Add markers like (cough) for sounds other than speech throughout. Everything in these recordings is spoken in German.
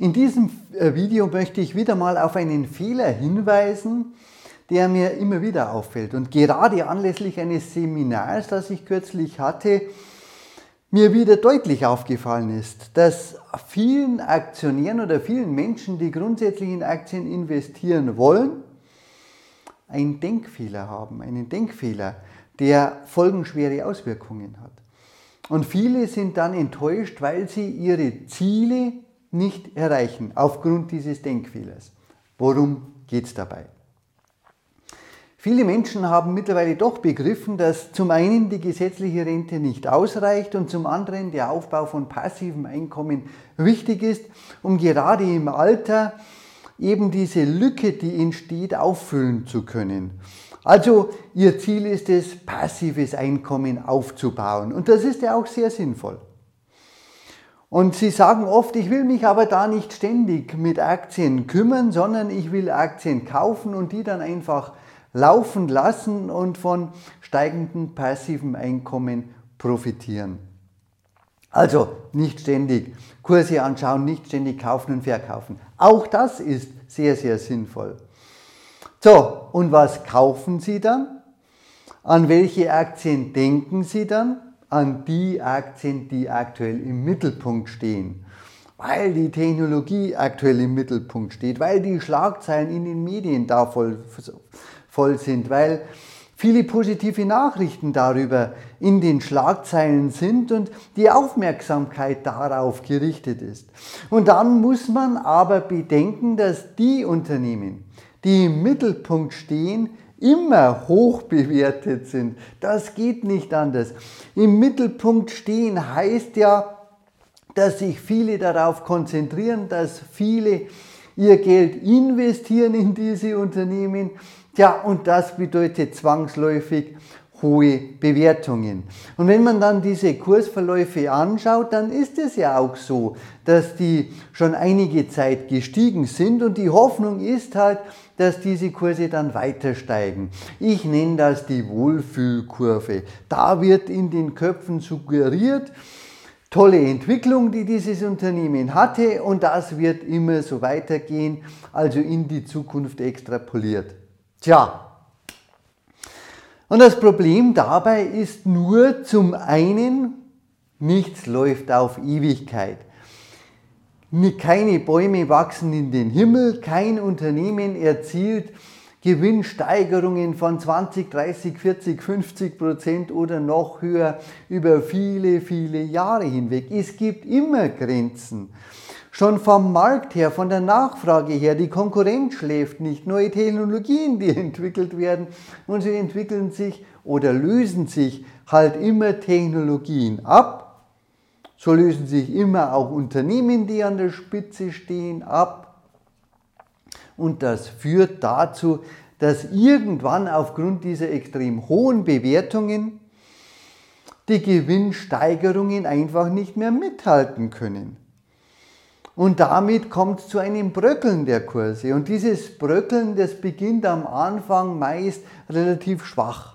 In diesem äh, Video möchte ich wieder mal auf einen Fehler hinweisen, der mir immer wieder auffällt. Und gerade anlässlich eines Seminars, das ich kürzlich hatte, mir wieder deutlich aufgefallen ist, dass vielen Aktionären oder vielen Menschen, die grundsätzlich in Aktien investieren wollen, einen Denkfehler haben, einen Denkfehler, der folgenschwere Auswirkungen hat. Und viele sind dann enttäuscht, weil sie ihre Ziele nicht erreichen aufgrund dieses Denkfehlers. Worum geht es dabei? Viele Menschen haben mittlerweile doch begriffen, dass zum einen die gesetzliche Rente nicht ausreicht und zum anderen der Aufbau von passivem Einkommen wichtig ist, um gerade im Alter eben diese Lücke, die entsteht, auffüllen zu können. Also ihr Ziel ist es, passives Einkommen aufzubauen und das ist ja auch sehr sinnvoll. Und sie sagen oft, ich will mich aber da nicht ständig mit Aktien kümmern, sondern ich will Aktien kaufen und die dann einfach laufen lassen und von steigendem passiven Einkommen profitieren. Also nicht ständig Kurse anschauen, nicht ständig kaufen und verkaufen. Auch das ist sehr, sehr sinnvoll. So, und was kaufen Sie dann? An welche Aktien denken Sie dann? An die Aktien, die aktuell im Mittelpunkt stehen. Weil die Technologie aktuell im Mittelpunkt steht, weil die Schlagzeilen in den Medien da voll, voll sind, weil viele positive Nachrichten darüber in den Schlagzeilen sind und die Aufmerksamkeit darauf gerichtet ist. Und dann muss man aber bedenken, dass die Unternehmen, die im Mittelpunkt stehen, immer hoch bewertet sind. Das geht nicht anders. Im Mittelpunkt stehen heißt ja, dass sich viele darauf konzentrieren, dass viele ihr Geld investieren in diese Unternehmen. Ja, und das bedeutet zwangsläufig hohe Bewertungen. Und wenn man dann diese Kursverläufe anschaut, dann ist es ja auch so, dass die schon einige Zeit gestiegen sind und die Hoffnung ist halt, dass diese Kurse dann weiter steigen. Ich nenne das die Wohlfühlkurve. Da wird in den Köpfen suggeriert, tolle Entwicklung, die dieses Unternehmen hatte und das wird immer so weitergehen, also in die Zukunft extrapoliert. Tja, und das Problem dabei ist nur zum einen, nichts läuft auf Ewigkeit. Keine Bäume wachsen in den Himmel, kein Unternehmen erzielt Gewinnsteigerungen von 20, 30, 40, 50 Prozent oder noch höher über viele, viele Jahre hinweg. Es gibt immer Grenzen. Schon vom Markt her, von der Nachfrage her, die Konkurrenz schläft nicht. Neue Technologien, die (laughs) entwickelt werden und sie entwickeln sich oder lösen sich halt immer Technologien ab. So lösen sich immer auch Unternehmen, die an der Spitze stehen, ab. Und das führt dazu, dass irgendwann aufgrund dieser extrem hohen Bewertungen die Gewinnsteigerungen einfach nicht mehr mithalten können. Und damit kommt es zu einem Bröckeln der Kurse. Und dieses Bröckeln, das beginnt am Anfang meist relativ schwach.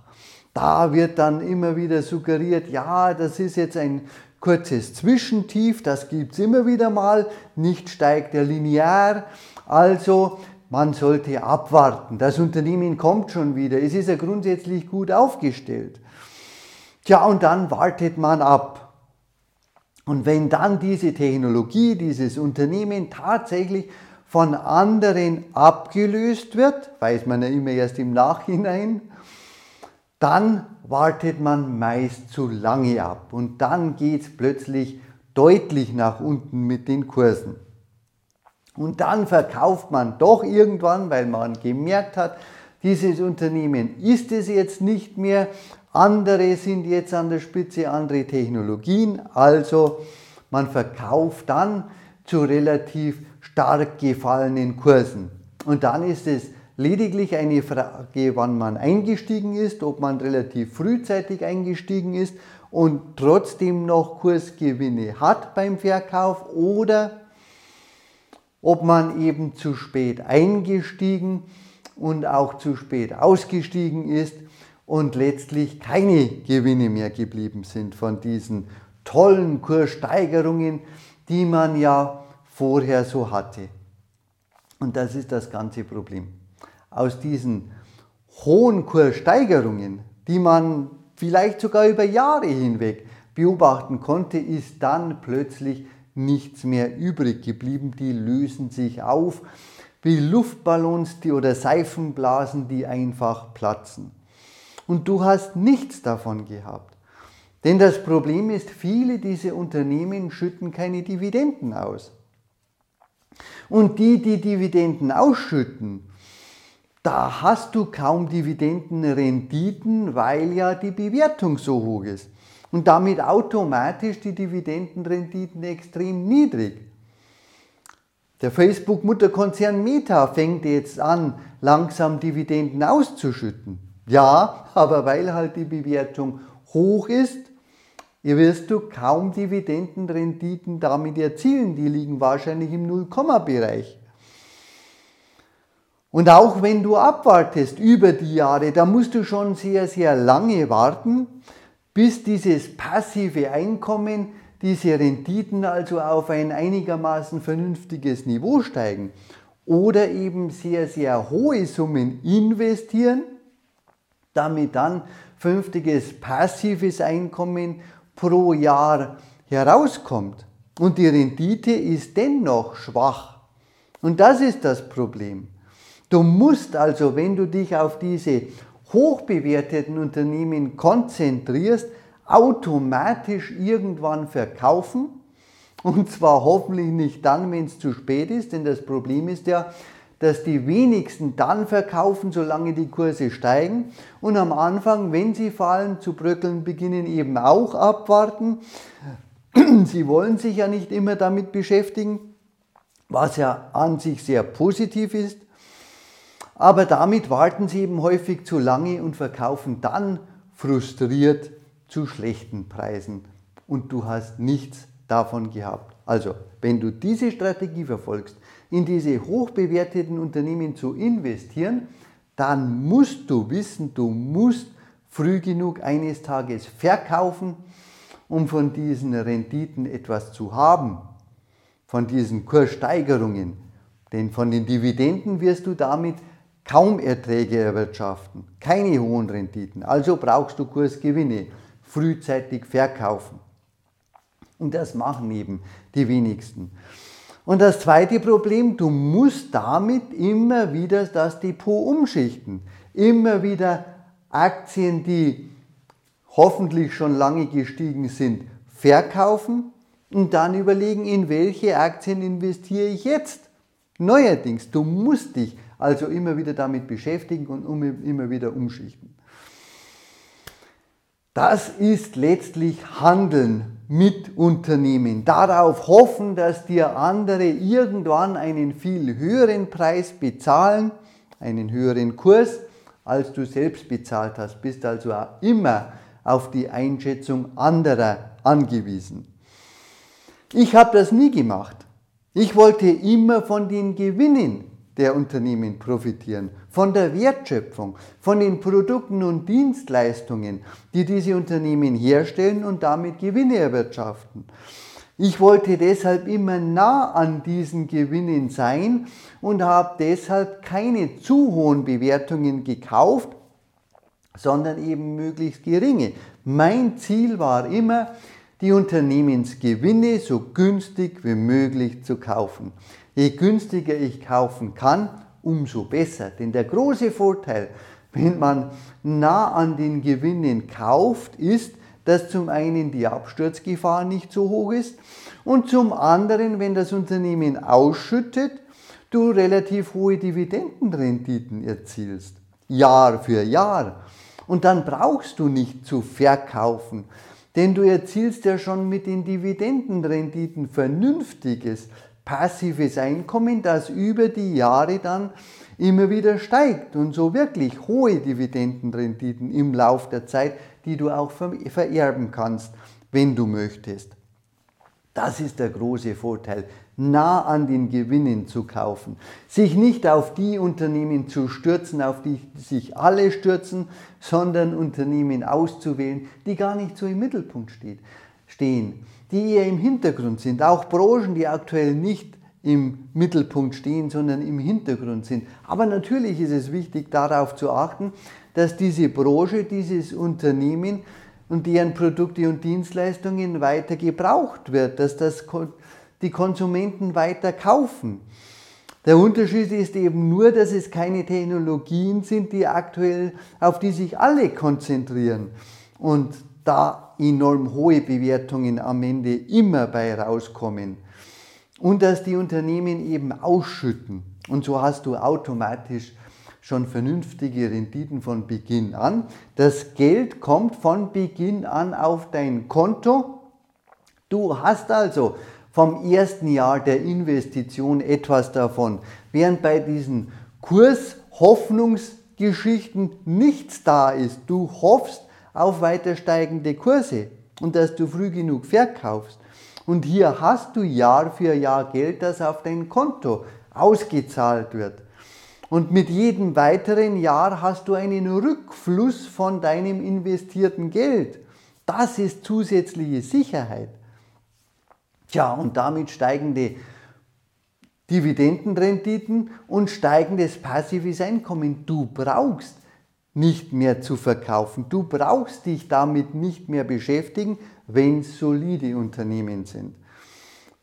Da wird dann immer wieder suggeriert, ja, das ist jetzt ein kurzes Zwischentief, das gibt es immer wieder mal, nicht steigt er linear. Also man sollte abwarten. Das Unternehmen kommt schon wieder. Es ist ja grundsätzlich gut aufgestellt. Tja, und dann wartet man ab. Und wenn dann diese Technologie, dieses Unternehmen tatsächlich von anderen abgelöst wird, weiß man ja immer erst im Nachhinein, dann wartet man meist zu lange ab und dann geht es plötzlich deutlich nach unten mit den Kursen. Und dann verkauft man doch irgendwann, weil man gemerkt hat, dieses Unternehmen ist es jetzt nicht mehr, andere sind jetzt an der Spitze, andere Technologien. Also man verkauft dann zu relativ stark gefallenen Kursen. Und dann ist es lediglich eine Frage, wann man eingestiegen ist, ob man relativ frühzeitig eingestiegen ist und trotzdem noch Kursgewinne hat beim Verkauf oder ob man eben zu spät eingestiegen und auch zu spät ausgestiegen ist und letztlich keine Gewinne mehr geblieben sind von diesen tollen Kurssteigerungen, die man ja vorher so hatte. Und das ist das ganze Problem. Aus diesen hohen Kurssteigerungen, die man vielleicht sogar über Jahre hinweg beobachten konnte, ist dann plötzlich nichts mehr übrig geblieben. Die lösen sich auf wie Luftballons die, oder Seifenblasen, die einfach platzen. Und du hast nichts davon gehabt. Denn das Problem ist, viele dieser Unternehmen schütten keine Dividenden aus. Und die, die Dividenden ausschütten, da hast du kaum Dividendenrenditen, weil ja die Bewertung so hoch ist. Und damit automatisch die Dividendenrenditen extrem niedrig. Der Facebook-Mutterkonzern Meta fängt jetzt an, langsam Dividenden auszuschütten. Ja, aber weil halt die Bewertung hoch ist, wirst du kaum Dividendenrenditen damit erzielen. Die liegen wahrscheinlich im Nullkomma-Bereich. Und auch wenn du abwartest über die Jahre, da musst du schon sehr, sehr lange warten, bis dieses passive Einkommen diese Renditen also auf ein einigermaßen vernünftiges Niveau steigen oder eben sehr, sehr hohe Summen investieren, damit dann vernünftiges passives Einkommen pro Jahr herauskommt. Und die Rendite ist dennoch schwach. Und das ist das Problem. Du musst also, wenn du dich auf diese hochbewerteten Unternehmen konzentrierst, automatisch irgendwann verkaufen. Und zwar hoffentlich nicht dann, wenn es zu spät ist, denn das Problem ist ja, dass die wenigsten dann verkaufen, solange die Kurse steigen. Und am Anfang, wenn sie fallen, zu bröckeln beginnen, eben auch abwarten. (clears throat) Sie wollen sich ja nicht immer damit beschäftigen, was ja an sich sehr positiv ist, aber damit warten sie eben häufig zu lange und verkaufen dann frustriert zu schlechten Preisen. Und du hast nichts davon gehabt. Also, wenn du diese Strategie verfolgst, in diese hochbewerteten Unternehmen zu investieren, dann musst du wissen, du musst früh genug eines Tages verkaufen, um von diesen Renditen etwas zu haben, von diesen Kurssteigerungen. Denn von den Dividenden wirst du damit kaum Erträge erwirtschaften, keine hohen Renditen. Also brauchst du Kursgewinne frühzeitig verkaufen. Und das machen eben die wenigsten. Und das zweite Problem, du musst damit immer wieder das Depot umschichten. Immer wieder Aktien, die hoffentlich schon lange gestiegen sind, verkaufen und dann überlegen, in welche Aktien investiere ich jetzt. Neuerdings, du musst dich also immer wieder damit beschäftigen und immer wieder umschichten. Das ist letztlich Handeln mit Unternehmen. Darauf hoffen, dass dir andere irgendwann einen viel höheren Preis bezahlen, einen höheren Kurs, als du selbst bezahlt hast. Bist also immer auf die Einschätzung anderer angewiesen. Ich habe das nie gemacht. Ich wollte immer von den Gewinnen der Unternehmen profitieren, von der Wertschöpfung, von den Produkten und Dienstleistungen, die diese Unternehmen herstellen und damit Gewinne erwirtschaften. Ich wollte deshalb immer nah an diesen Gewinnen sein und habe deshalb keine zu hohen Bewertungen gekauft, sondern eben möglichst geringe. Mein Ziel war immer, die Unternehmensgewinne so günstig wie möglich zu kaufen. Je günstiger ich kaufen kann, umso besser. Denn der große Vorteil, wenn man nah an den Gewinnen kauft, ist, dass zum einen die Absturzgefahr nicht so hoch ist und zum anderen, wenn das Unternehmen ausschüttet, du relativ hohe Dividendenrenditen erzielst. Jahr für Jahr. Und dann brauchst du nicht zu verkaufen, denn du erzielst ja schon mit den Dividendenrenditen Vernünftiges, passives Einkommen, das über die Jahre dann immer wieder steigt. Und so wirklich hohe Dividendenrenditen im Lauf der Zeit, die du auch vererben kannst, wenn du möchtest. Das ist der große Vorteil, nah an den Gewinnen zu kaufen, sich nicht auf die Unternehmen zu stürzen, auf die sich alle stürzen, sondern Unternehmen auszuwählen, die gar nicht so im Mittelpunkt stehen, die eher im Hintergrund sind, auch Branchen, die aktuell nicht im Mittelpunkt stehen, sondern im Hintergrund sind. Aber natürlich ist es wichtig, darauf zu achten, dass diese Branche, dieses Unternehmen und deren Produkte und Dienstleistungen weiter gebraucht wird, dass das die Konsumenten weiter kaufen. Der Unterschied ist eben nur, dass es keine Technologien sind, die aktuell, auf die sich alle konzentrieren und da enorm hohe Bewertungen am Ende immer bei rauskommen und dass die Unternehmen eben ausschütten. Und so hast du automatisch schon vernünftige Renditen von Beginn an. Das Geld kommt von Beginn an auf dein Konto. Du hast also vom ersten Jahr der Investition etwas davon, während bei diesen Kurshoffnungsgeschichten nichts da ist. Du hoffst auf weiter steigende Kurse und dass du früh genug verkaufst. Und hier hast du Jahr für Jahr Geld, das auf dein Konto ausgezahlt wird. Und mit jedem weiteren Jahr hast du einen Rückfluss von deinem investierten Geld. Das ist zusätzliche Sicherheit. Tja, und damit steigende Dividendenrenditen und steigendes passives Einkommen. Du brauchst nicht mehr zu verkaufen. Du brauchst dich damit nicht mehr beschäftigen, wenn es solide Unternehmen sind,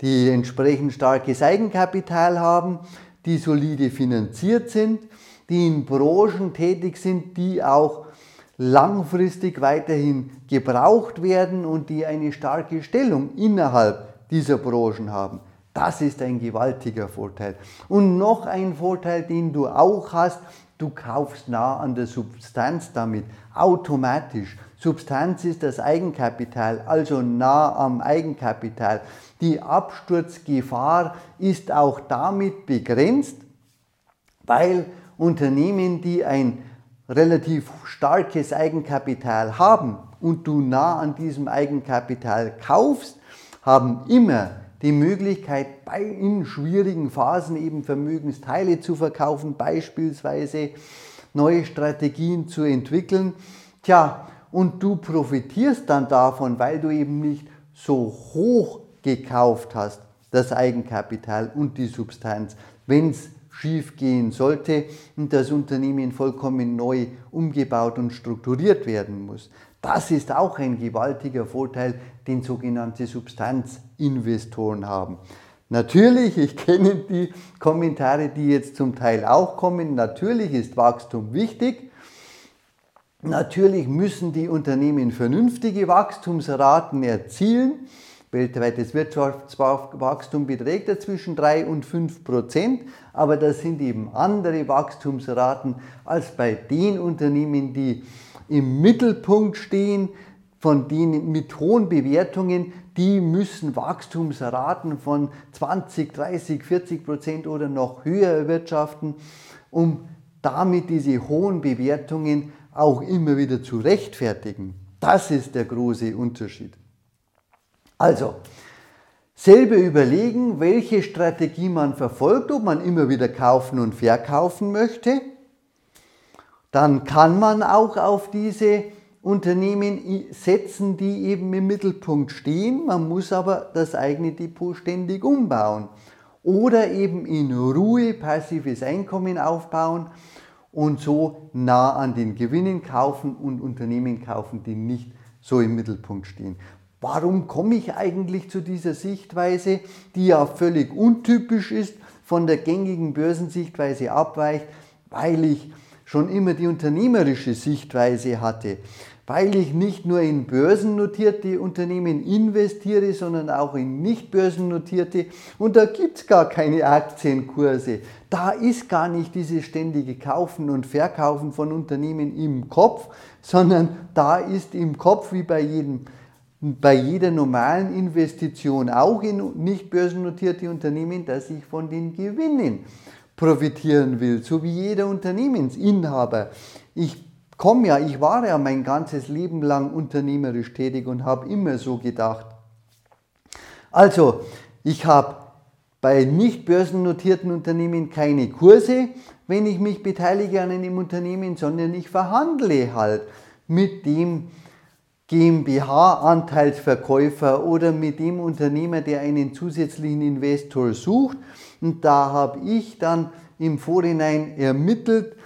die entsprechend starkes Eigenkapital haben, die solide finanziert sind, die in Branchen tätig sind, die auch langfristig weiterhin gebraucht werden und die eine starke Stellung innerhalb dieser Branchen haben. Das ist ein gewaltiger Vorteil. Und noch ein Vorteil, den du auch hast, du kaufst nah an der Substanz damit, automatisch. Substanz ist das Eigenkapital, also nah am Eigenkapital. Die Absturzgefahr ist auch damit begrenzt, weil Unternehmen, die ein relativ starkes Eigenkapital haben und du nah an diesem Eigenkapital kaufst, haben immer die Möglichkeit, bei, in schwierigen Phasen eben Vermögensteile zu verkaufen, beispielsweise neue Strategien zu entwickeln. Tja, und du profitierst dann davon, weil du eben nicht so hoch gekauft hast, das Eigenkapital und die Substanz, wenn es schief gehen sollte und das Unternehmen vollkommen neu umgebaut und strukturiert werden muss. Das ist auch ein gewaltiger Vorteil, den sogenannte Substanzinvestoren haben. Natürlich, ich kenne die Kommentare, die jetzt zum Teil auch kommen, natürlich ist Wachstum wichtig, Natürlich müssen die Unternehmen vernünftige Wachstumsraten erzielen. Weltweites Wirtschaftswachstum beträgt ja zwischen 3 und 5 Prozent, aber das sind eben andere Wachstumsraten als bei den Unternehmen, die im Mittelpunkt stehen, von denen mit hohen Bewertungen, die müssen Wachstumsraten von 20, 30, 40 Prozent oder noch höher erwirtschaften, um damit diese hohen Bewertungen auch immer wieder zu rechtfertigen. Das ist der große Unterschied. Also, selber überlegen, welche Strategie man verfolgt, ob man immer wieder kaufen und verkaufen möchte. Dann kann man auch auf diese Unternehmen setzen, die eben im Mittelpunkt stehen. Man muss aber das eigene Depot ständig umbauen. Oder eben in Ruhe passives Einkommen aufbauen und so nah an den Gewinnen kaufen und Unternehmen kaufen, die nicht so im Mittelpunkt stehen. Warum komme ich eigentlich zu dieser Sichtweise, die ja völlig untypisch ist, von der gängigen Börsensichtweise abweicht? Weil ich schon immer die unternehmerische Sichtweise hatte weil ich nicht nur in börsennotierte Unternehmen investiere, sondern auch in nicht börsennotierte. Und da gibt es gar keine Aktienkurse. Da ist gar nicht dieses ständige Kaufen und Verkaufen von Unternehmen im Kopf, sondern da ist im Kopf wie bei jedem bei jeder normalen Investition auch in nicht börsennotierte Unternehmen, dass ich von den Gewinnen profitieren will, so wie jeder Unternehmensinhaber. Ich komme ja, ich war ja mein ganzes Leben lang unternehmerisch tätig und habe immer so gedacht. Also, ich habe bei nicht börsennotierten Unternehmen keine Kurse, wenn ich mich beteilige an einem Unternehmen, sondern ich verhandle halt mit dem GmbH-Anteilsverkäufer oder mit dem Unternehmer, der einen zusätzlichen Investor sucht. Und da habe ich dann im Vorhinein ermittelt,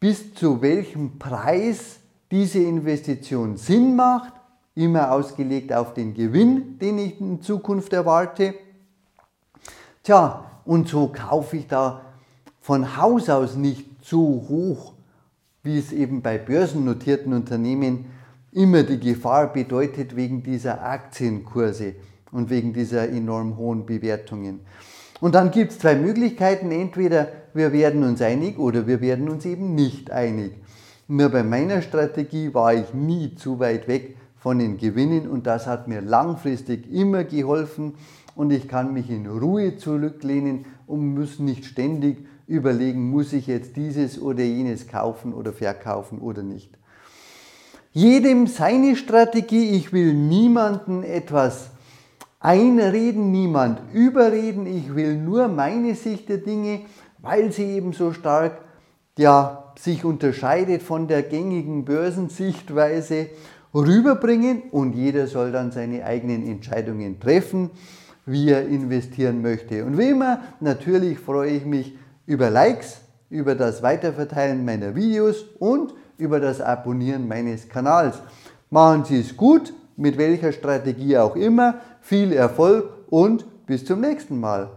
bis zu welchem Preis diese Investition Sinn macht, immer ausgelegt auf den Gewinn, den ich in Zukunft erwarte. Tja, und so kaufe ich da von Haus aus nicht zu hoch, wie es eben bei börsennotierten Unternehmen immer die Gefahr bedeutet wegen dieser Aktienkurse und wegen dieser enorm hohen Bewertungen. Und dann gibt es zwei Möglichkeiten. Entweder wir werden uns einig oder wir werden uns eben nicht einig. Nur bei meiner Strategie war ich nie zu weit weg von den Gewinnen und das hat mir langfristig immer geholfen und ich kann mich in Ruhe zurücklehnen und muss nicht ständig überlegen, muss ich jetzt dieses oder jenes kaufen oder verkaufen oder nicht. Jedem seine Strategie, ich will niemanden etwas einreden, niemand überreden, ich will nur meine Sicht der Dinge, weil sie eben so stark ja, sich unterscheidet von der gängigen Börsensichtweise rüberbringen und jeder soll dann seine eigenen Entscheidungen treffen, wie er investieren möchte. Und wie immer, natürlich freue ich mich über Likes, über das Weiterverteilen meiner Videos und über das Abonnieren meines Kanals. Machen Sie es gut, mit welcher Strategie auch immer. Viel Erfolg und bis zum nächsten Mal.